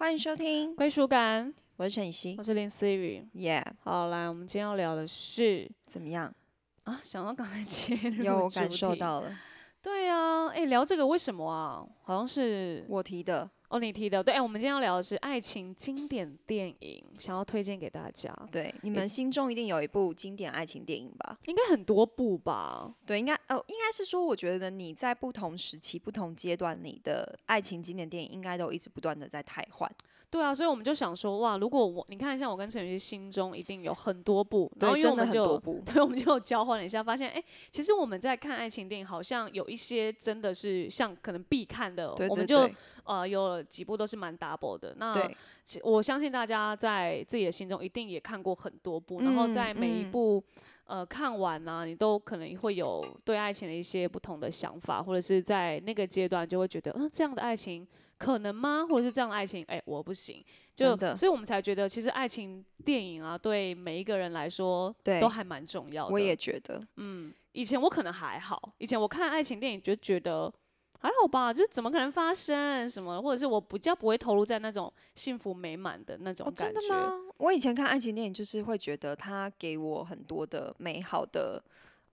欢迎收听，归属感，我是陈雨欣我是林思雨。耶好，来，我们今天要聊的是怎么样？啊，想到刚才切入有感受。到了，对啊，哎，聊这个为什么啊？好像是我提的，哦，你提的。对，哎，我们今天要聊的是爱情经典电影，想要推荐给大家。对，你们心中一定有一部经典爱情电影吧？应该很多部吧？对，应该哦，应该是说，我觉得你在不同时期、不同阶段，你的爱情经典电影应该都一直不断的在汰换。对啊，所以我们就想说，哇，如果我你看，像我跟陈雨希心中一定有很多部，然后我们就很多部。对，我们就交换了一下，发现哎、诶其实我们在看爱情电影，好像有一些真的是像可能必看的，我们就呃有几部都是蛮 double 的。那，其我相信大家在自己的心中一定也看过很多部，然后嗯在每一嗯部。呃，看完呢、你都可能会有对爱情的一些不同的想法，或者是在那个阶段就会觉得，嗯、这样的爱情可能吗？或者是这样的爱情，哎、我不行。就所以我们才觉得，其实爱情电影啊，对每一个人来说，对都还蛮重要的。我也觉得，嗯，以前我可能还好，以前我看爱情电影就觉得还好吧，就是怎么可能发生什么，或者是我比较不会投入在那种幸福美满的那种哦，感觉。真的吗？我以前看爱情电影，就是会觉得它给我很多的美好的，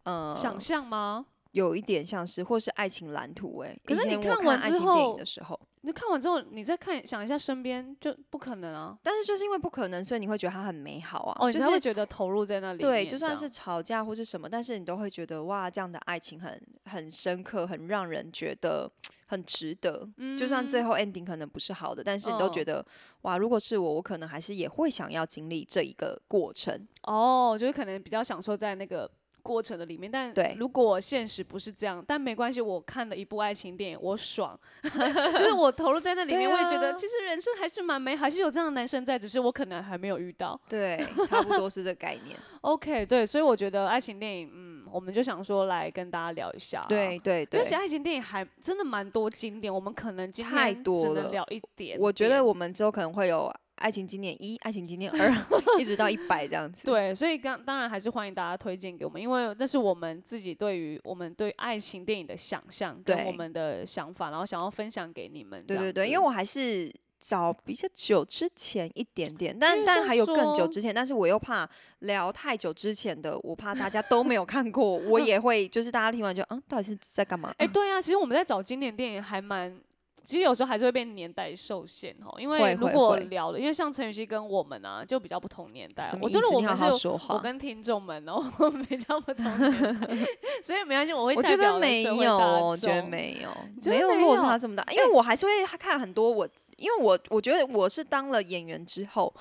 呃，想象吗？有一点像是或是爱情蓝图哎、可是你以前我看完之爱情电影后的时候，你看完之后，你再看想一下身边，就不可能啊。但是就是因为不可能，所以你会觉得它很美好啊。哦，你就是才会觉得投入在那里。对，就算是吵架或是什么，但是你都会觉得哇，这样的爱情很很深刻，很让人觉得很值得。嗯就算最后 ending 可能不是好的，但是你都觉嗯得、哇，如果是我，我可能还是也会想要经历这一个过程。哦，就是可能比较享受在那个过程的里面，但对如果现实不是这样，但没关系，我看了一部爱情电影，我爽，就是我投入在那里面，对我也觉得啊其实人生还是蛮美，还是有这样的男生在，只是我可能还没有遇到。对，差不多是这个概念。OK，对，所以我觉得爱情电影，嗯，我们就想说来跟大家聊一下，对。对对因为其实，爱情电影还真的蛮多经典，我们可能今太天只能聊一点我觉得我们之后可能会有爱情经典一、爱情经典二，一直到一百这样子。对，所以刚当然还是欢迎大家推荐给我们，因为那是我们自己对于我们对爱情电影的想象跟对我们的想法，然后想要分享给你们。对对对，因为我还是找比较久之前一点点，但但还有更久之前，但是我又怕聊太久之前的，我怕大家都没有看过，我 也会就是大家听完就嗯，到底是在干嘛？哎、对啊，其实我们在找经典电影还蛮。其实有时候还是会被年代受限哦，因为如果聊了，因为像陈雨希跟我们啊，就比较不同年代我觉得我们说话。我跟听众们哦，我们比较不同年代，所以没关系，我会我觉得没有，我觉得众没有，觉得没有落差这么大，因为我还是会看很多我，因为我我觉得我是当了演员之后。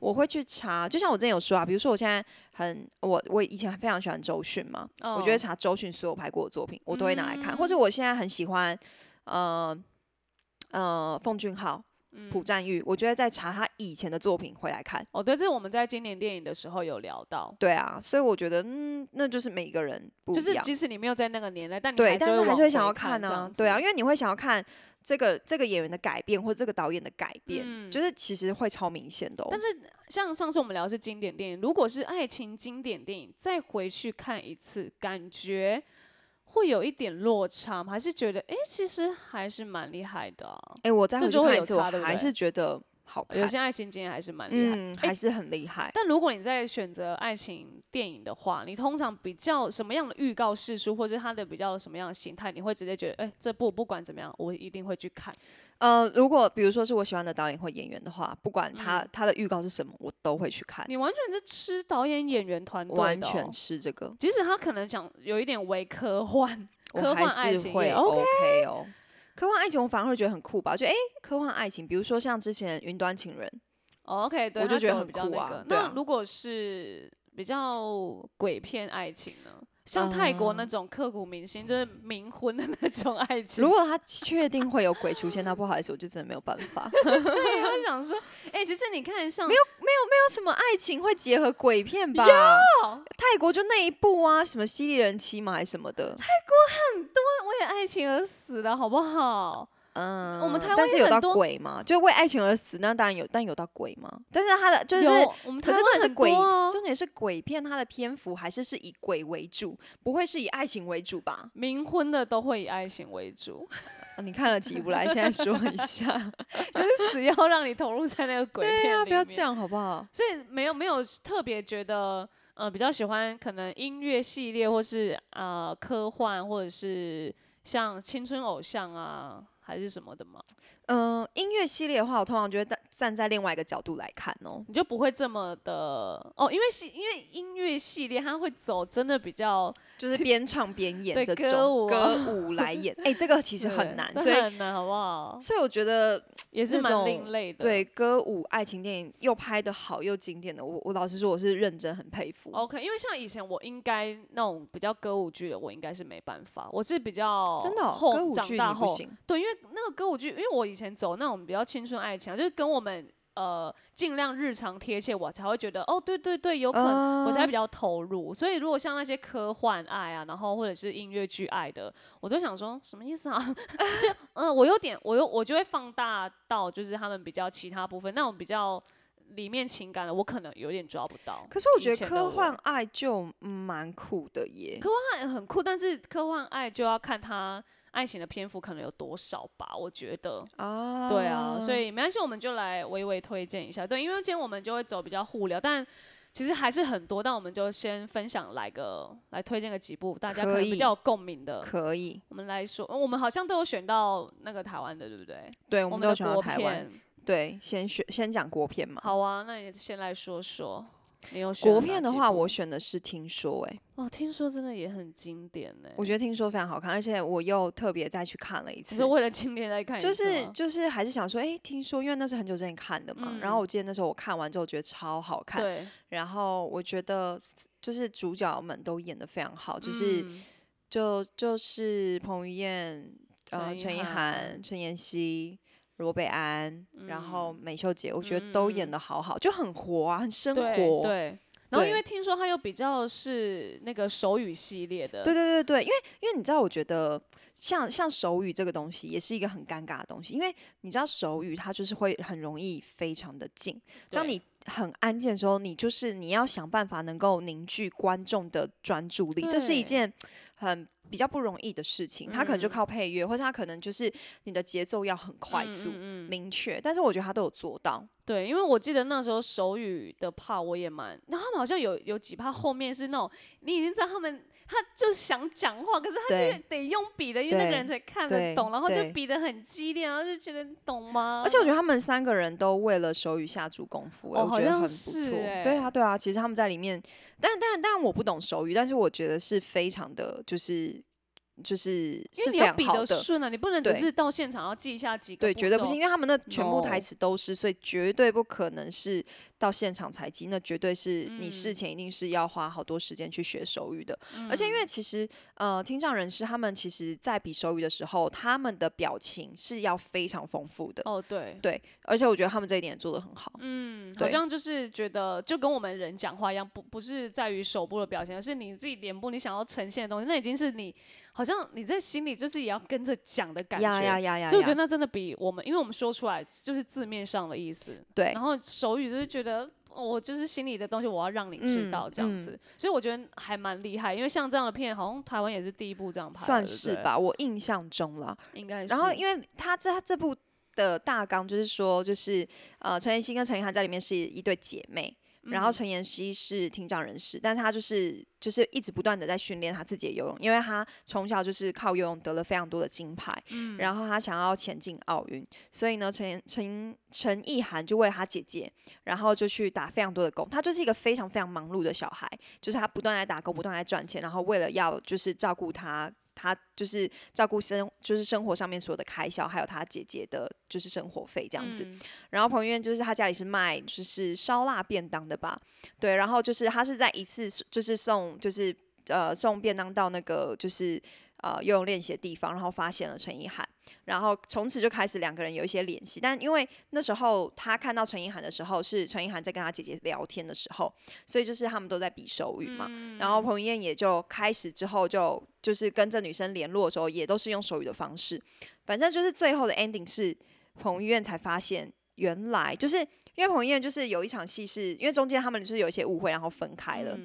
我会去查，就像我之前有说啊，比如说我现在很我我以前非常喜欢周迅嘛，我就会哦。查周迅所有拍过的作品，我都会拿来看，或者嗯我现在很喜欢呃呃奉俊昊、朴嗯赞玉，我觉得在查他以前的作品回来看。哦，对，这是我们在今年电影的时候有聊到，对啊，所以我觉得嗯，那就是每个人不就是。即使你没有在那个年代，但你对，还但是还是会想要看呢啊，对啊，因为你会想要看这个这个演员的改变或者这个导演的改变，嗯就是其实会超明显的、哦。但是像上次我们聊的是经典电影，如果是爱情经典电影，再回去看一次，感觉会有一点落差吗？还是觉得哎、诶其实还是蛮厉害的啊、哎、我再回去看一次，我还是觉得好看有，些爱情经验还是蛮厉害。还是很厉害。但如果你在选择爱情电影的话，你通常比较什么样的预告示书，或者它的比较什么样的形态，你会直接觉得，哎、这部不管怎么样，我一定会去看。呃，如果比如说是我喜欢的导演或演员的话，不管他、嗯他的预告是什么，我都会去看，你完全是吃导演演员团队完全吃这个，即使他可能讲有一点微科幻，科幻爱情会也 OK 哦。科幻爱情我反而会觉得很酷吧，就哎、诶科幻爱情，比如说像之前《云端情人》，哦 OK，对，我就觉得很酷啊那如果是比较鬼片爱情呢？像泰国那种刻骨铭心，就是冥婚的那种爱情。如果他确定会有鬼出现，那不好意思，我就真的没有办法。对，我想说，哎、其实你看像没有没有没有什么爱情会结合鬼片吧？泰国就那一部啊，什么《犀利人妻》嘛，还是什么的。泰国很多为了爱情而死的好不好？嗯，我们台湾但是有到鬼吗？就为爱情而死，那当然有，但有到鬼吗？但是他的就是，可是重点是鬼，啊重点是鬼片，它的篇幅还是是以鬼为主，不会是以爱情为主吧？冥婚的都会以爱情为主，啊 你看了几部来？现在说一下。就是死要让你投入在那个鬼片里面。啊，不要这样好不好？所以没有没有特别觉得呃比较喜欢可能音乐系列或是呃科幻或者是像青春偶像啊还是什么的吗？嗯、音乐系列的话，我通常就会站站在另外一个角度来看哦。你就不会这么的哦，因为系因为音乐系列它会走真的比较就是边唱边演对这歌舞种啊歌舞来演，哎、这个其实很难，这所以很难好不好？所以我觉得 也是蛮另类的。对歌舞爱情电影又拍的好又经典的，我我老实说我是认真很佩服。OK，因为像以前我应该那种比较歌舞剧的，我应该是没办法，我是比较真的哦、后歌舞剧长大后你不行，对，因为那个歌舞剧，因为我以前走那种比较青春爱情啊，就是跟我们呃尽量日常贴切，我才会觉得哦，对对对，有可能、我才比较投入。所以如果像那些科幻爱啊，然后或者是音乐剧爱的，我都想说什么意思啊？就嗯、我有点，我又我就会放大到就是他们比较其他部分那种比较。里面情感的，我可能有点抓不到。可是我觉得科幻爱就嗯蛮酷的耶。科幻爱很酷，但是科幻爱就要看它爱情的篇幅可能有多少吧，我觉得。啊对啊，所以没关系，我们就来微微推荐一下。对，因为今天我们就会走比较互聊，但其实还是很多，但我们就先分享来个来推荐个几部大家可能比较有共鸣的。可以，我们来说，呃我们好像都有选到那个台湾的，对不对？对，我们都有选到台湾。片。对，先选先讲国片嘛。好啊，那你先来说说，你有选国片的话，我选的是《听说》哎，哦，听说真的也很经典呢。我觉得《听说》非常好看，而且我又特别再去看了一次你说。为了经典再看一次就是就是还是想说，哎、听说，因为那是很久之前看的嘛，然后嗯我记得那时候我看完之后觉得超好看，对，然后我觉得就是主角们都演的非常好，就是、嗯就就是彭于晏、呃陈陈意涵、陈妍希、罗北安，然后嗯美秀姐，我觉得都演的好好，就很活啊，很生活。对对。然后因为听说他又比较是那个手语系列的，对对对对，因为因为你知道，我觉得像像手语这个东西，也是一个很尴尬的东西，因为你知道手语它就是会很容易非常的静，当你很安静的时候，你就是你要想办法能够凝聚观众的专注力，这是一件很比较不容易的事情。他可能就嗯靠配乐，或者他可能就是你的节奏要很快嗯速、嗯嗯明确，但是我觉得他都有做到。对，因为我记得那时候手语的 part 我也蛮，那他们好像有有几 part 后面是那种你已经知道他们他就想讲话，可是他对就得用笔的，因为那个人才看得懂，然后就比得很激烈，然后就觉得你懂吗？而且我觉得他们三个人都为了手语下足功夫、我觉得很不错。对啊，对啊，其实他们在里面，但但但我不懂手语，但是我觉得是非常的，就是就是因是非为你要比常好的。得顺啊，你不能只是到现场要记一下几个对，绝对不行，因为他们那全部台词都是，所以绝对不可能是到现场才记，那绝对是你事嗯前一定是要花好多时间去学手语的。而且因嗯为其实呃，听障人士他们其实在比手语的时候，他们的表情是要非常丰富的。哦，对，对，而且我觉得他们这一点也做得很好。嗯，好像就是觉得就跟我们人讲话一样，不不是在于手部的表情，而是你自己脸部你想要呈现的东西，那已经是你好像你在心里就是也要跟着讲的感觉。呀呀呀呀！所以我觉得那真的比我们，因为我们说出来就是字面上的意思，对然后手语就是觉得。哦我就是心里的东西，我要让你知嗯道这样子，所以我觉得还蛮厉害。因为像这样的片，好像台湾也是第一部这样拍的，算？是吧，我印象中了。应该是。然后因为他这他这部的大纲就是说，就是呃，陈妍希跟陈意涵在里面是一对姐妹。然后嗯陈妍希是听障人士，但是她就是就是一直不断的在训练她自己的游泳，因为她从小就是靠游泳得了非常多的金牌，嗯然后她想要前进奥运，所以呢，陈陈陈意涵就为了她姐姐，然后就去打非常多的工，她就是一个非常非常忙碌的小孩，就是她不断在打工，不断在赚钱，然后为了要就是照顾她。她就是照顾生，就是生活上面所有的开销，还有他姐姐的，就是生活费这样子。嗯然后彭于晏就是他家里是卖就是烧腊便当的吧，对，然后就是他是在一次就是送就是呃送便当到那个就是呃游泳练习的地方，然后发现了陈意涵，然后从此就开始两个人有一些联系。但因为那时候他看到陈意涵的时候，是陈意涵在跟他姐姐聊天的时候，所以就是他们都在比手语嘛。然后彭于晏也就开始之后就就是跟这女生联络的时候，也都是用手语的方式。反正就是最后的 ending 是彭于晏才发现，原来就是因为彭于晏就是有一场戏，是因为中间他们就是有一些误会，然后分开了。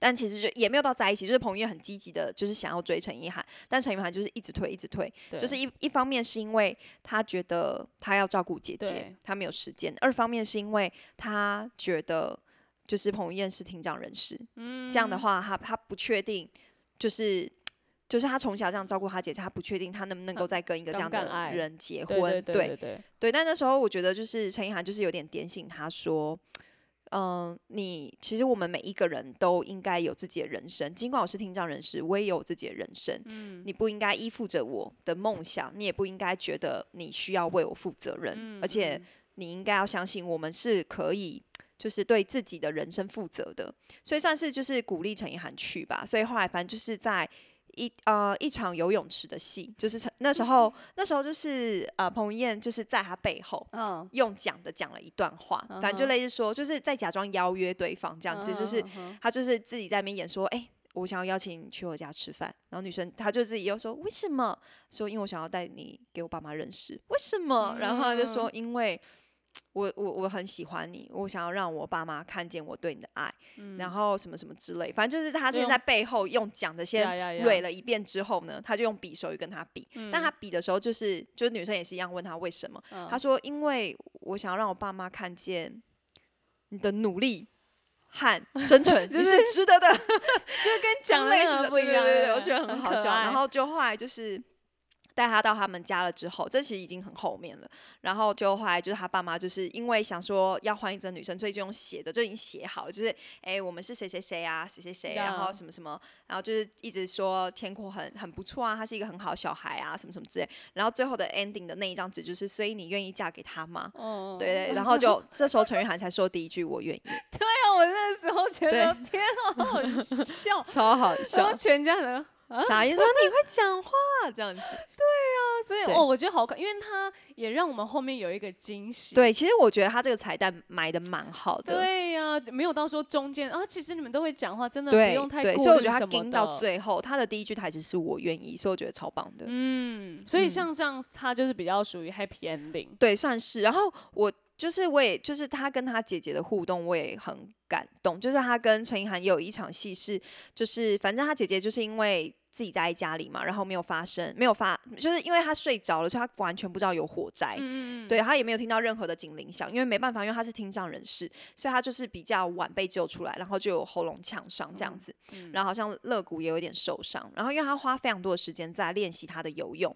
但其实就也没有到在一起，就是彭于晏很积极的，就是想要追陈意涵，但陈意涵就是一直推，一直推，就是一一方面是因为他觉得他要照顾姐姐，他没有时间；二方面是因为他觉得就是彭于晏是厅长人士，这样的话他他不确定，就是就是他从小这样照顾他姐姐，他不确定他能不能够再跟一个这样的人结婚，对对对。但那时候我觉得就是陈意涵就是有点点醒他说。嗯，你其实我们每一个人都应该有自己的人生。尽管我是听障人士，我也有自己的人生。嗯，你不应该依附着我的梦想，你也不应该觉得你需要为我负责任。而且你应该要相信，我们是可以就是对自己的人生负责的。所以算是就是鼓励陈意涵去吧。所以后来反正就是在。一呃一场游泳池的戏，就是那时候那时候就是呃彭于晏就是在他背后，嗯，用讲的讲了一段话，反正就类似说就是在假装邀约对方这样子，就是他就是自己在那边演说，哎，我想要邀请你去我家吃饭，然后女生她就自己又说为什么？说因为我想要带你给我爸妈认识，为什么？然后他就说因为。我我我很喜欢你，我想要让我爸妈看见我对你的爱，然后什么什么之类，反正就是他现在背后用讲的先蕊了一遍之后呢，他就用比手语跟他比，但他比的时候就是就是女生也是一样问他为什么，他说因为我想要让我爸妈看见你的努力和 真诚，你是值得的，就跟讲类似的不一样，对对，我觉得很好笑，然后就后来就是。带他到他们家了之后，这其实已经很后面了。然后就后来就是他爸妈就是因为想说要换一个女生，所以就用写的就已经写好了，就是哎我们是谁谁谁啊，谁谁谁，然后什么什么，然后就是一直说天阔很很不错啊，他是一个很好的小孩啊，什么什么之类。然后最后的 ending 的那一张纸就是，所以你愿意嫁给他吗？哦，对对。然后就 这时候陈玉涵才说第一句我愿意。对啊，我那时候觉得天啊，好笑，超好笑，全家人。傻眼说你会讲话这样子，对啊，所以哦，我觉得好看，因为他也让我们后面有一个惊喜。对，其实我觉得他这个彩蛋埋的蛮好的。对呀，没有到说中间啊，其实你们都会讲话，真的不用太对，所以我觉得他盯到最后，他的第一句台词是我愿意，所以我觉得超棒的。嗯，所以像这样，他就是比较属于 happy ending。对，算是。然后我。就是我也就是他跟他姐姐的互动，我也很感动。就是他跟陈意涵也有一场戏是，就是反正他姐姐就是因为自己在家里嘛，然后没有发生，没有发，就是因为他睡着了，所以他完全不知道有火灾。嗯对他也没有听到任何的警铃响，因为没办法，因为他是听障人士，所以他就是比较晚被救出来，然后就有喉咙呛伤这样子，然后好像肋骨也有点受伤，然后因为他花非常多的时间在练习他的游泳。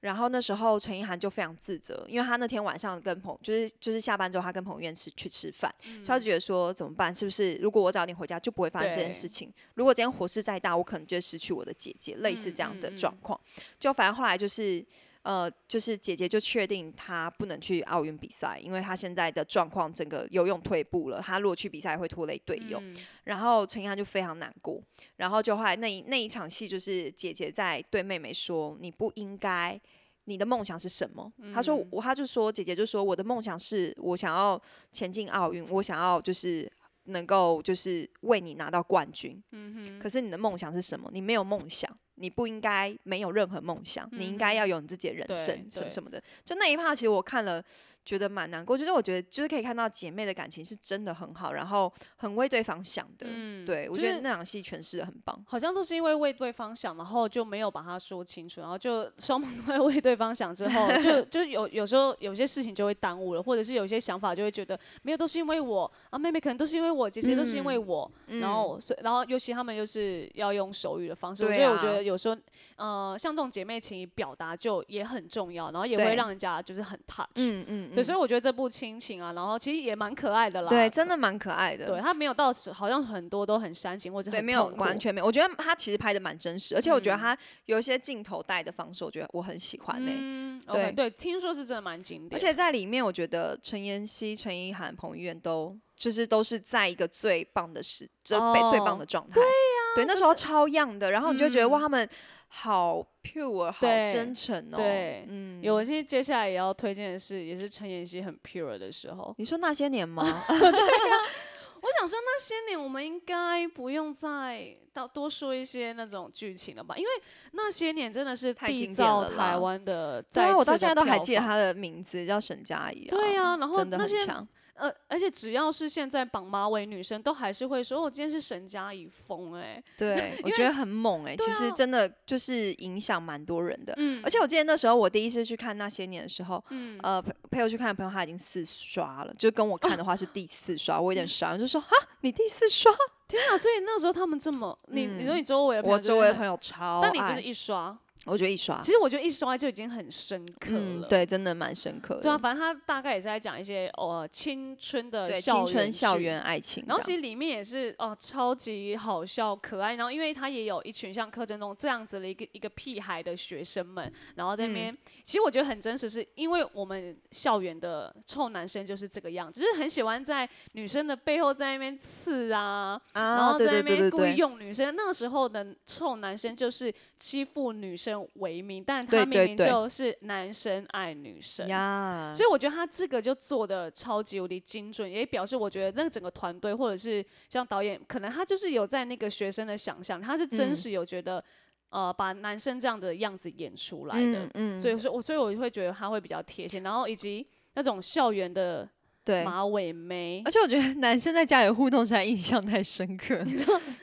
然后那时候陈意涵就非常自责，因为她那天晚上跟朋就是就是下班之后，她跟彭于晏吃去吃饭，所以他就觉得说怎么办？是不是如果我早点回家就不会发生这件事情？如果今天火势再大，我可能就会失去我的姐姐，类似这样的状况。就反正后来就是。呃，就是姐姐就确定她不能去奥运比赛，因为她现在的状况整个游泳退步了，她如果去比赛会拖累队友。然后陈涵就非常难过，然后就后来那一那一场戏就是姐姐在对妹妹说：“你不应该，你的梦想是什么？”她说：“我，她就说姐姐就说我的梦想是我想要前进奥运，我想要就是能够就是为你拿到冠军。嗯哼，可是你的梦想是什么？你没有梦想。”你不应该没有任何梦想，你应该要有你自己的人生，什么什么的。就那一趴，其实我看了。觉得蛮难过，就是我觉得就是可以看到姐妹的感情是真的很好，然后很为对方想的。嗯，对我觉得那场戏诠释的很棒。好像都是因为为对方想，然后就没有把它说清楚，然后就 双方都会为对方想之后，就 就有有时候有些事情就会耽误了，或者是有些想法就会觉得没有都是因为我啊，妹妹可能都是因为我，姐姐都是因为我，然后所以然后尤其他们又是要用手语的方式，所以我觉得有时候呃像这种姐妹情表达就也很重要，然后也会让人家就是很 touch。嗯嗯。对，所以我觉得这部亲情啊，然后其实也蛮可爱的啦。对，真的蛮可爱的。对他没有到好像很多都很煽情或者对，没有完全没有。我觉得他其实拍的蛮真实，而且我觉得他有一些镜头带的方式，我觉得我很喜欢呢。嗯，对对，听说是真的蛮经典。而且在里面，我觉得陈妍希、陈意涵、彭于晏都就是都是在一个最棒的时，最最棒的状态。对呀。对，那时候超样的，然后你就觉得哇，嗯他们好 pure，好对真诚哦。对嗯，有，其实接下来也要推荐的是，也是陈妍希很 pure 的时候。你说那些年吗？我想说，那些年我们应该不用再到多说一些那种剧情了吧？因为那些年真的是太经典造了啦台湾的对啊，我到的现在都还票记得她的名字叫沈佳宜啊。对啊然后真的那些很强。呃，而且只要是现在绑马尾女生，都还是会说，我、今天是沈佳宜风哎、对，我觉得很猛哎、对其实啊真的就是影响蛮多人的。嗯而且我记得那时候我第一次去看那些年的时候，嗯，呃，陪陪我去看的朋友他已经四刷了，就跟我看的话是第四刷，我有点傻，我就说哈，你第四刷？天啊！所以那时候他们这么，你、你说嗯你周围我周围的朋友，超但你就是爱，一刷，我觉得一刷，其实我觉得一刷就已经很深刻了。嗯，对，真的蛮深刻的。对啊，反正他大概也是在讲一些哦青春的对，校青春校园爱情这样，然后其实里面也是哦、超级好笑可爱，然后因为他也有一群像柯震东这样子的一个一个屁孩的学生们，然后在那嗯边，其实我觉得很真实，是因为我们校园的臭男生就是这个样子，就是很喜欢在女生的背后在那边刺啊，然啊，对后在那对对对边故意对，用女生。那个时候的臭男生就是欺负女生为名，但他明明就是男生爱女生。呀，所以我觉得他这个就做的超级无敌精准，也表示我觉得那个整个团队或者是像导演，可能他就是有在那个学生的想象，他是真嗯。实有觉得、呃把男生这样的样子演出来的，嗯嗯，所以说我所以我会觉得他会比较贴切，然后以及那种校园的对。马尾眉而。且我觉得男生在家里互动实在印象太深刻。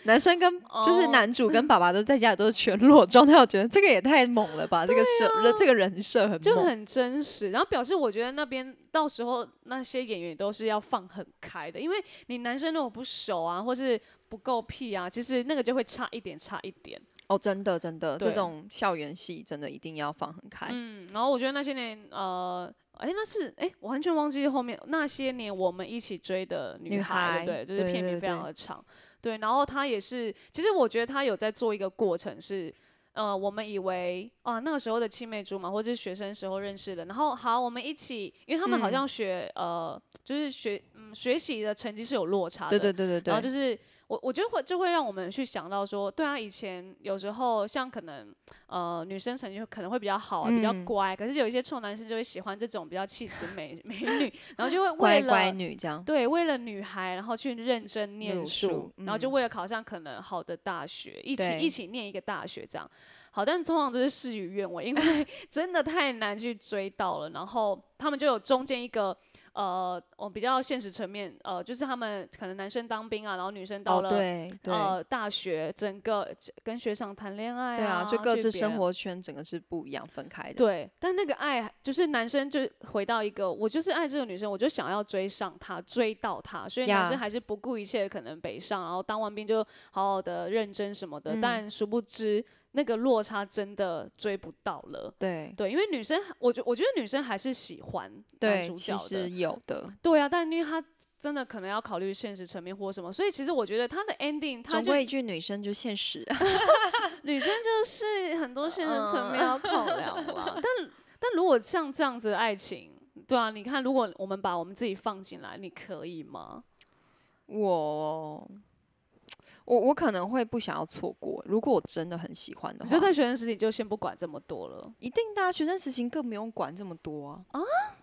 男生跟就是哦男主跟爸爸都在家里都是全裸状态，我觉得这个也太猛了吧！这个设这个人设很，就很真实，然后表示我觉得那边到时候那些演员都是要放很开的，因为你男生如果不熟啊，或是不够屁啊，其实那个就会差一点，差一点。哦，真的真的，这种校园戏真的一定要放很开。嗯，然后我觉得那些年，呃，哎，那是哎，我完全忘记后面那些年我们一起追的女女孩，对？就是片名非常的长，对。然后他也是，其实我觉得他有在做一个过程是。呃，我们以为啊，那个时候的青梅竹马，或者是学生时候认识的，然后好，我们一起，因为他们好嗯像学、呃，就是学嗯学习的成绩是有落差的，对对对对对，然后就是我我觉得会就会让我们去想到说，对啊，以前有时候像可能呃女生成绩可能会比较好、啊，比较嗯乖，可是有一些臭男生就会喜欢这种比较气质美 美女，然后就会为了乖乖女这样。对为了女孩，然后去认真念书书，然后就嗯为了考上可能好的大学，一起一起念一个大学这样。好，但通常都是事与愿违，因为 真的太难去追到了。然后他们就有中间一个呃，我比较现实层面，呃，就是他们可能男生当兵啊，然后女生到哦，了、呃大学，整个跟学长谈恋爱对啊，就各自生活圈整个是不一样分开的。对，但那个爱就是男生就回到一个，我就是爱这个女生，我就想要追上她，追到她，所以男生还是不顾一切可能北上，然后当完兵就好好的认真什么的，嗯。但殊不知那个落差真的追不到了。对对，因为女生，我觉我觉得女生还是喜欢男对，主角其实的，有的，对啊，但因为他真的可能要考虑现实层面或什么，所以其实我觉得他的 ending，他就总归一句女生就现实。女生就是很多现实层面嗯要考量啦。但但如果像这样子的爱情，对啊，你看，如果我们把我们自己放进来，你可以吗？我我我可能会不想要错过，如果我真的很喜欢的话，你就在学生时期就先不管这么多了。一定的啊、学生时期更不用管这么多啊。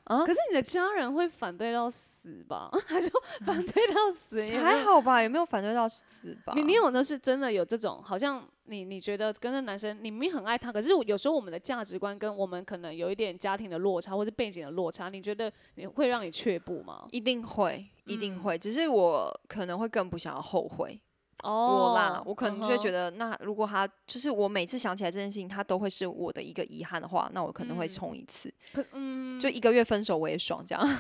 啊可是你的家人会反对到死吧？他就反对到死，你还好吧，有没有反对到死吧。你你有的是真的有这种，好像你你觉得跟那男生，你明明很爱他，可是有时候我们的价值观跟我们可能有一点家庭的落差，或是背景的落差，你觉得你会让你却步吗？一定会，一定嗯会，只是我可能会更不想要后悔。哦我啦，我可能就会觉得，得，那如果他就是我每次想起来这件事情，他都会是我的一个遗憾的话，那我可能会嗯冲一次，可嗯，就一个月分手我也爽，这样。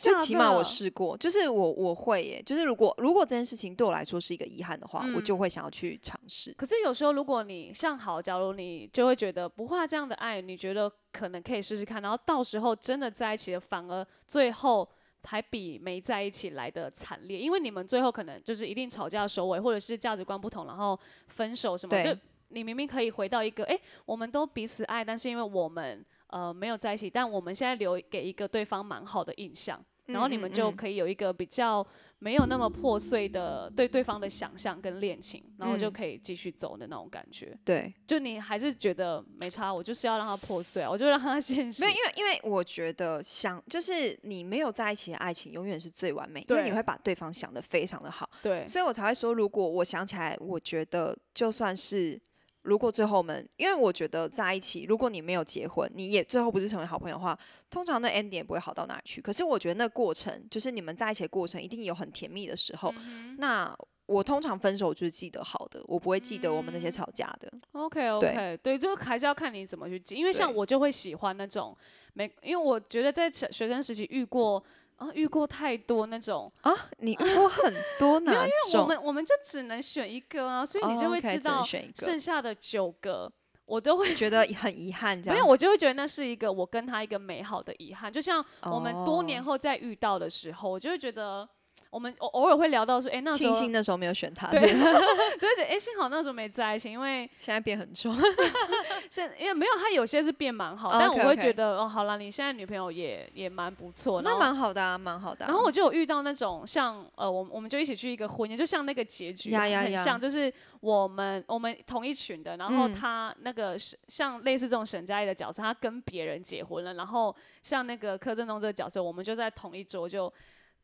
就起码我试过，就是我我会耶，就是如果如果这件事情对我来说是一个遗憾的话，我就嗯会想要去尝试。可是有时候，如果你像好，假如你就会觉得不会啊这样的爱，你觉得可能可以试试看，然后到时候真的在一起了，反而最后还比没在一起来的惨烈，因为你们最后可能就是一定吵架收尾，或者是价值观不同，然后分手什么，就你明明可以回到一个，哎、我们都彼此爱，但是因为我们呃没有在一起，但我们现在留给一个对方蛮好的印象。然后你们就可以有一个比较没有那么破碎的对对方的想象跟恋情，然后就嗯可以继续走的那种感觉。对，就你还是觉得没差，我就是要让它破碎啊，我就让它 现实。没有，因为因为我觉得想就是你没有在一起的爱情永远是最完美，因为你会把对方想得非常的好，对，所以我才会说，如果我想起来，我觉得就算是。如果最后我们，因为我觉得在一起，如果你没有结婚，你也最后不是成为好朋友的话，通常那 ending 也不会好到哪里去。可是我觉得那过程，就是你们在一起的过程，一定有很甜蜜的时候。嗯那我通常分手就是记得好的，我不会记得我们那嗯些吵架的。OK OK，对，就还是要看你怎么去记，因为像我就会喜欢那种没，因为我觉得在学学生时期遇过啊，遇过太多那种，啊，你遇过很多 哪我？们我们就只能选一个啊，所以你就会知道剩下的九个我都会。觉得很遗憾，这样。没有，我就会觉得那是一个我跟他一个美好的遗憾。就像我们多年哦后再遇到的时候，我就会觉得，我们偶偶尔会聊到说，哎、那时庆候幸那时候没有选他，对就 会觉得，哎、幸好那时候没在一起，因为现在变很重。现因为没有他有些是变蛮好，哦但我会觉得，哦，好了，你现在女朋友也也蛮不错，然那蛮好的啊，蛮好的啊。然后我就有遇到那种像呃，我们我们就一起去一个婚宴，就像那个结局很像，就是我们我们同一群的，然后嗯他那个是像类似这种沈佳宜的角色，他跟别人结婚了，然后像那个柯震东这个角色，我们就在同一桌就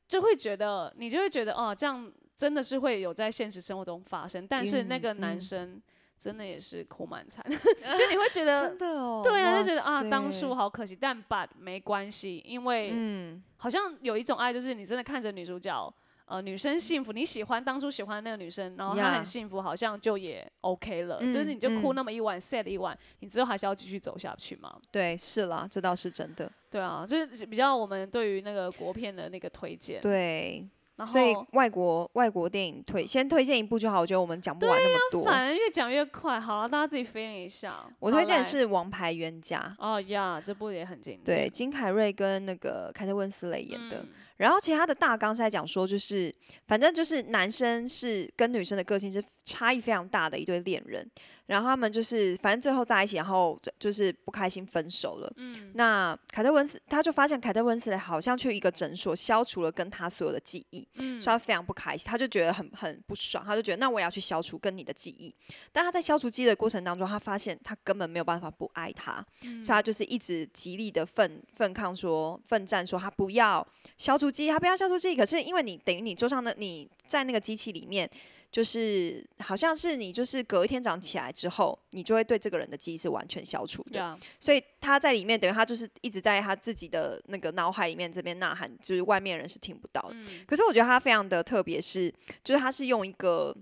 就会觉得你就会觉得哦，这样真的是会有在现实生活中发生，但是那嗯个男嗯。生真的也是苦蛮惨，就你会觉得真的哦，对啊，就觉得啊，当塞初好可惜，但 but 没关系，因为嗯，好像有一种爱，就是你真的看着女主角，呃，女生幸福，你喜欢当初喜欢那个女生，然后她很幸福，好像就也 OK 了。就是嗯你就哭嗯那么一晚、sad 一晚，你之后还是要继续走下去嘛？对，是啦，这倒是真的。对啊，就是比较我们对于那个国片的那个推荐。对，然所以后外国外国电影推先推荐一部就好，我觉得我们讲不完那么多。反正越讲越快，好了，大家自己 feeling 一下。我推荐是《王牌冤家》，哦呀，这部也很经典对，金凯瑞跟那个凯特温斯雷演的。嗯然后其实他的大纲是在讲说，就是反正就是男生是跟女生的个性是差异非常大的一对恋人，然后他们就是反正最后在一起，然后就就是不开心分手了。嗯，那凯特温斯他就发现凯特温斯雷好像去一个诊所消除了跟他所有的记忆，嗯所以他非常不开心，他就觉得很很不爽，他就觉得那我也要去消除跟你的记忆。但他在消除记忆的过程当中，他发现他根本没有办法不爱他，嗯所以他就是一直极力的奋奋抗说奋战说他不要消除记忆，他不要消除记忆。可是因为你等于你桌上的你在那个机器里面，就是好像是你就是隔一天早上起来之后，你就会对这个人的记忆是完全消除的。呀，所以他在里面等于他就是一直在他自己的那个脑海里面这边呐喊，就是外面人是听不到的。嗯可是我觉得他非常的特别，是就是他是用一个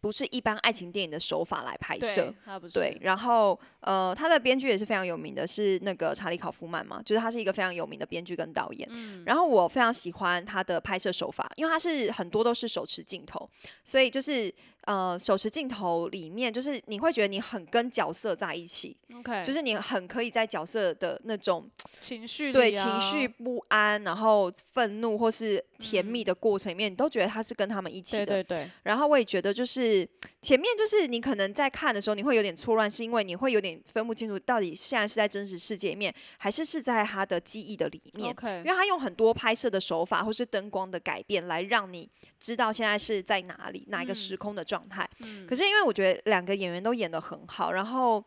不是一般爱情电影的手法来拍摄对，，然后呃，他的编剧也是非常有名的，是那个查理考夫曼嘛，就是他是一个非常有名的编剧跟导演。嗯。然后我非常喜欢他的拍摄手法，因为他是很多都是手持镜头，所以就是呃手持镜头里面，就是你会觉得你很跟角色在一起，OK，就是你很可以在角色的那种 情绪对情绪不安，然后愤怒或是甜蜜嗯。的过程里面，你都觉得他是跟他们一起的。对对对，然后我也觉得，就是前面就是你可能在看的时候，你会有点错乱，是因为你会有点分不清楚到底现在是在真实世界里面，还是是在他的记忆的里面。OK，因为他用很多拍摄的手法或是灯光的改变，来让你知道现在是在哪里、哪一个时空的状态。嗯可是因为我觉得两个演员都演得很好，然后。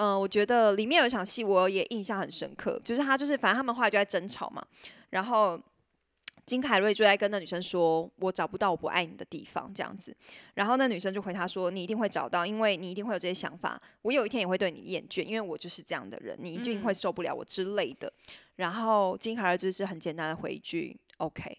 嗯、我觉得里面有一场戏我也印象很深刻，就是他就是反正他们后来就在争吵嘛，然后金凯瑞就在跟那女生说：“我找不到我不爱你的地方。”这样子，然后那女生就回他说：“你一定会找到，因为你一定会有这些想法，我有一天也会对你厌倦，因为我就是这样的人，你一定会嗯受不了我之类的。然后金凯瑞就是很简单的回一句 “OK”，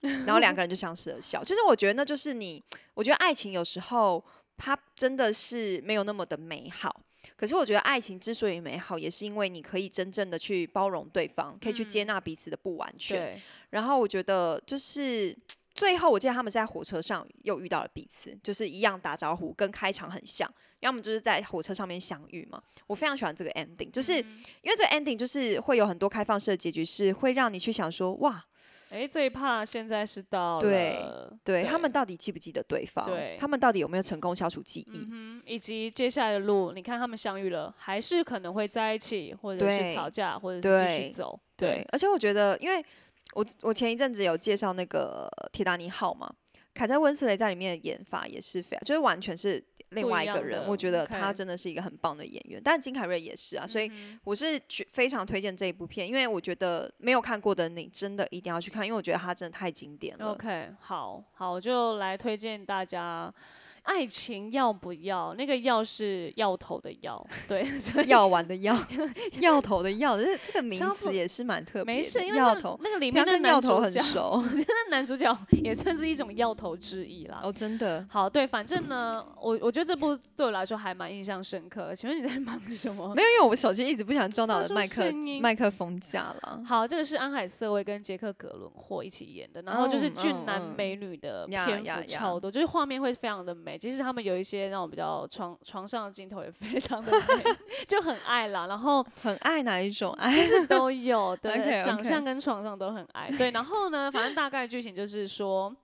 然后两个人就相视而笑。其实我觉得那就是你，我觉得爱情有时候它真的是没有那么的美好。可是我觉得爱情之所以美好，也是因为你可以真正的去包容对方，可以去接纳彼此的不完全。对，然后我觉得就是最后，我记得他们在火车上又遇到了彼此，就是一样打招呼，跟开场很像，要么就是在火车上面相遇嘛。我非常喜欢这个 ending，就是嗯因为这个 ending 就是会有很多开放式的结局，是会让你去想说，哇，哎，这一趴现在是到对了对他们到底记不记得对方？对他们到底有没有成功消除记忆？嗯，以及接下来的路，你看他们相遇了，还是可能会在一起，或者是吵架，或者是继续对走。对，而且我觉得，因为我我前一阵子有介绍那个铁达尼号嘛，凯特温斯雷在里面的演法也是非常，就是完全是另外一个人，我觉得他真的是一个很棒的演员。但金凯瑞也是啊，所以嗯我是觉非常推荐这一部片，因为我觉得没有看过的你真的一定要去看，因为我觉得他真的太经典了。OK，好好，我就来推荐大家。爱情要不要？那个药是药头的药，对，药丸的药，药头的药，这这个名词也是蛮特别的。没事，因为那药头，那个里面的药头很熟 那男主角也算是一种药头之一啦。哦，真的。好，对，反正呢，我我觉得这部对我来说还蛮印象深刻的。请问你在忙什么？没有，因为我手机一直不想撞到麦克麦克风架了。好，这个是安海瑟薇跟杰克·格伦霍一起演的，然后就是俊男嗯美女的呀篇幅超多，就是画面会非常的美。即使他们有一些那种比较床床上的镜头也非常的 美，就很爱啦。然后 很爱哪一种爱？就是都有对长相跟床上都很爱。对，然后呢，反正大概剧情就是说。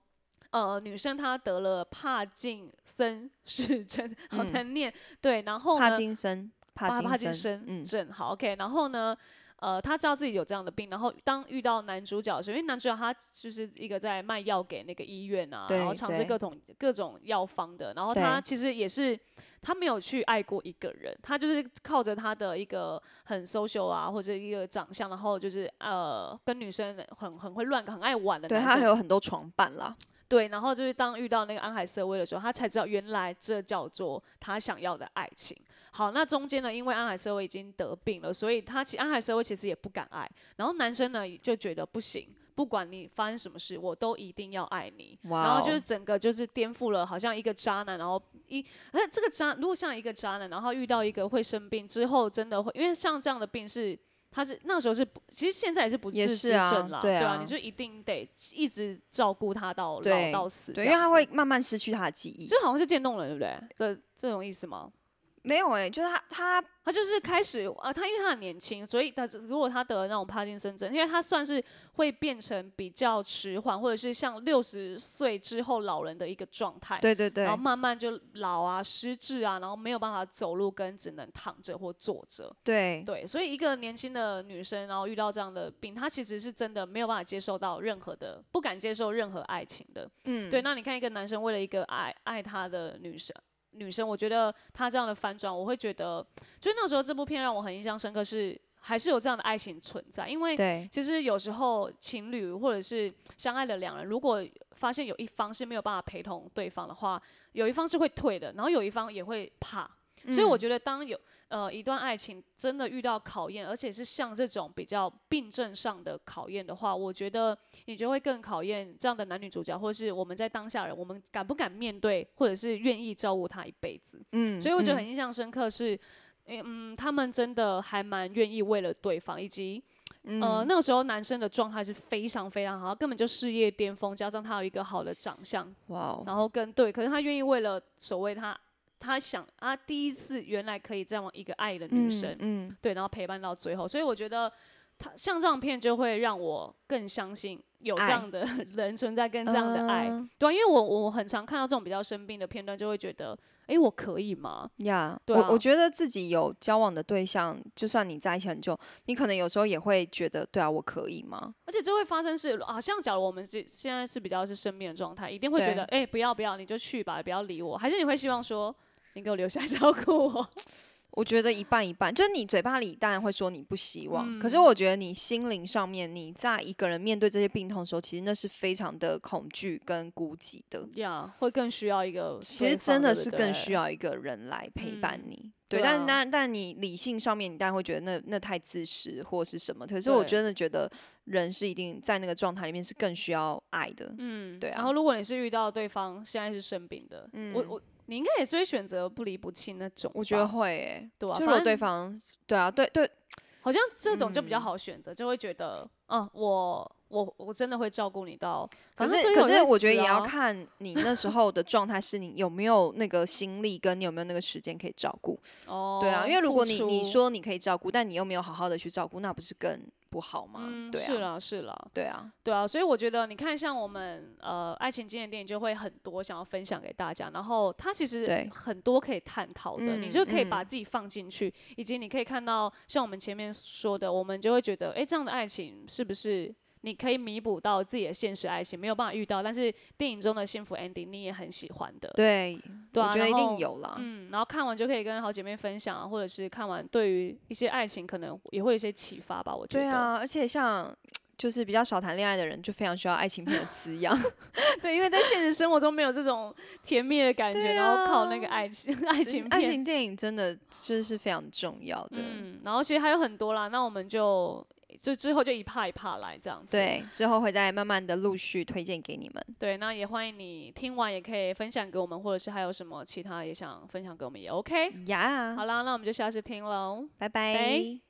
呃，女生她得了帕金森氏症，好嗯难念。对，然后帕呢，金森，帕帕金金森，嗯，森症，好，OK。然后呢，呃，他知道自己有这样的病，然后当遇到男主角的时候，因为男主角他就是一个在卖药给那个医院啊，然后尝试各种各种药方的，然后他其实也是。他没有去爱过一个人，他就是靠着他的一个很 social 啊，或者一个长相，然后就是呃跟女生很很会乱很爱玩的对他还有很多床伴啦。对，然后就是当遇到那个安海瑟薇的时候，他才知道原来这叫做他想要的爱情。好，那中间呢，因为安海瑟薇已经得病了，所以他其安海瑟薇其实也不敢爱。然后男生呢就觉得不行，不管你发生什么事，我都一定要爱你。然后就是哦整个就是颠覆了，好像一个渣男，然后一，而这个渣如果像一个渣男，然后遇到一个会生病之后，真的会，因为像这样的病是。他是那时候是不，其实现在也是不治之也是啊症啦，啊，对啊你就一定得一直照顾他到老到死对，因为，他会慢慢失去他的记忆。就好像是渐冻人，对不对？这这种意思吗？没有哎、就是他他他就是开始呃，他因为他很年轻，所以他如果他得了那种帕金森症，因为他算是会变成比较迟缓，或者是像六十岁之后老人的一个状态。对对对然后慢慢就老啊、失智啊，然后没有办法走路，跟只能躺着或坐着。对对，所以一个年轻的女生，然后遇到这样的病，她其实是真的没有办法接受到任何的，不敢接受任何爱情的。嗯对，那你看一个男生为了一个爱爱他的女生，女生，我觉得她这样的反转，我会觉得，就那时候这部片让我很印象深刻是，还是有这样的爱情存在，因为对其实有时候情侣或者是相爱的两人，如果发现有一方是没有办法陪同对方的话，有一方是会退的，然后有一方也会怕。所以我嗯。觉得，当有呃一段爱情真的遇到考验，而且是像这种比较病症上的考验的话，我觉得你就会更考验这样的男女主角，或是我们在当下人，我们敢不敢面对，或者是愿意照顾他一辈子。嗯所以我觉得嗯。很印象深刻是，嗯，他们真的还蛮愿意为了对方，以及嗯。呃那个时候男生的状态是非常非常好，根本就事业巅峰，加上他有一个好的长相，哇哦，然后跟对，可是他愿意为了所谓他他想啊第一次原来可以这样一个爱的女生，嗯对，然后陪伴到最后，所以我觉得他像这样片就会让我更相信有这样的人存在跟这样的爱，嗯对啊，因为我我很常看到这种比较生病的片段，就会觉得，诶，我可以吗？呀对啊。我我觉得自己有交往的对象，就算你在一起很久，你可能有时候也会觉得，对啊，我可以吗？而且就会发生是，好像假如我们是现在是比较是生病的状态，一定会觉得，诶，不要不要，你就去吧，不要理我，还是你会希望说，你给我留下来 照顾我？我觉得一半一半，就是你嘴巴里当然会说你不希望，可是嗯我觉得你心灵上面，你在一个人面对这些病痛的时候，其实那是非常的恐惧跟孤寂的。呀会更需要一个，其实真的是更需要一个人来陪伴嗯你。对，但但但你理性上面，你当然会觉得那那太自私或是什么。可是我对真的觉得人是一定在那个状态里面是更需要爱的。嗯，对啊然后如果你是遇到对方现在是生病的，嗯我我你应该也是会选择不离不弃那种，我觉得会诶、对啊就如果对方对啊，对对，好像这种就比较嗯好选择，就会觉得，嗯，我我我真的会照顾你到，可是可是我觉得也要啊看你那时候的状态，是你有没有那个心力，跟你有没有那个时间可以照顾。哦，对啊，因为如果你你说你可以照顾，但你又没有好好的去照顾，那不是更不好吗？嗯，对啊，是啦是啦，对啊，对啊，所以我觉得你看，像我们呃爱情经典电影就会很多想要分享给大家，然后它其实很多可以探讨的，你嗯就可以嗯。把自己放进去，以及你可以看到像我们前面说的，我们就会觉得，哎，这样的爱情是不是你可以弥补到自己的现实爱情没有办法遇到，但是电影中的幸福 ending 你也很喜欢的。对，对啊我觉得一定有啦。嗯，然后看完就可以跟好姐妹分享啊，或者是看完对于一些爱情可能也会有一些启发吧。我觉得。对啊，而且像就是比较少谈恋爱的人，就非常需要爱情片的滋养。对，因为在现实生活中没有这种甜蜜的感觉，对然后靠那啊个爱情爱情爱。情电影真的就是非常重要的。嗯，然后其实还有很多啦，那我们就就之后就一趴一趴来这样子。对，之后会再慢慢的陆续推荐给你们。对，那也欢迎你听完也可以分享给我们，或者是还有什么其他也想分享给我们也 OK。呀、好啦，那我们就下次听喽。拜拜。拜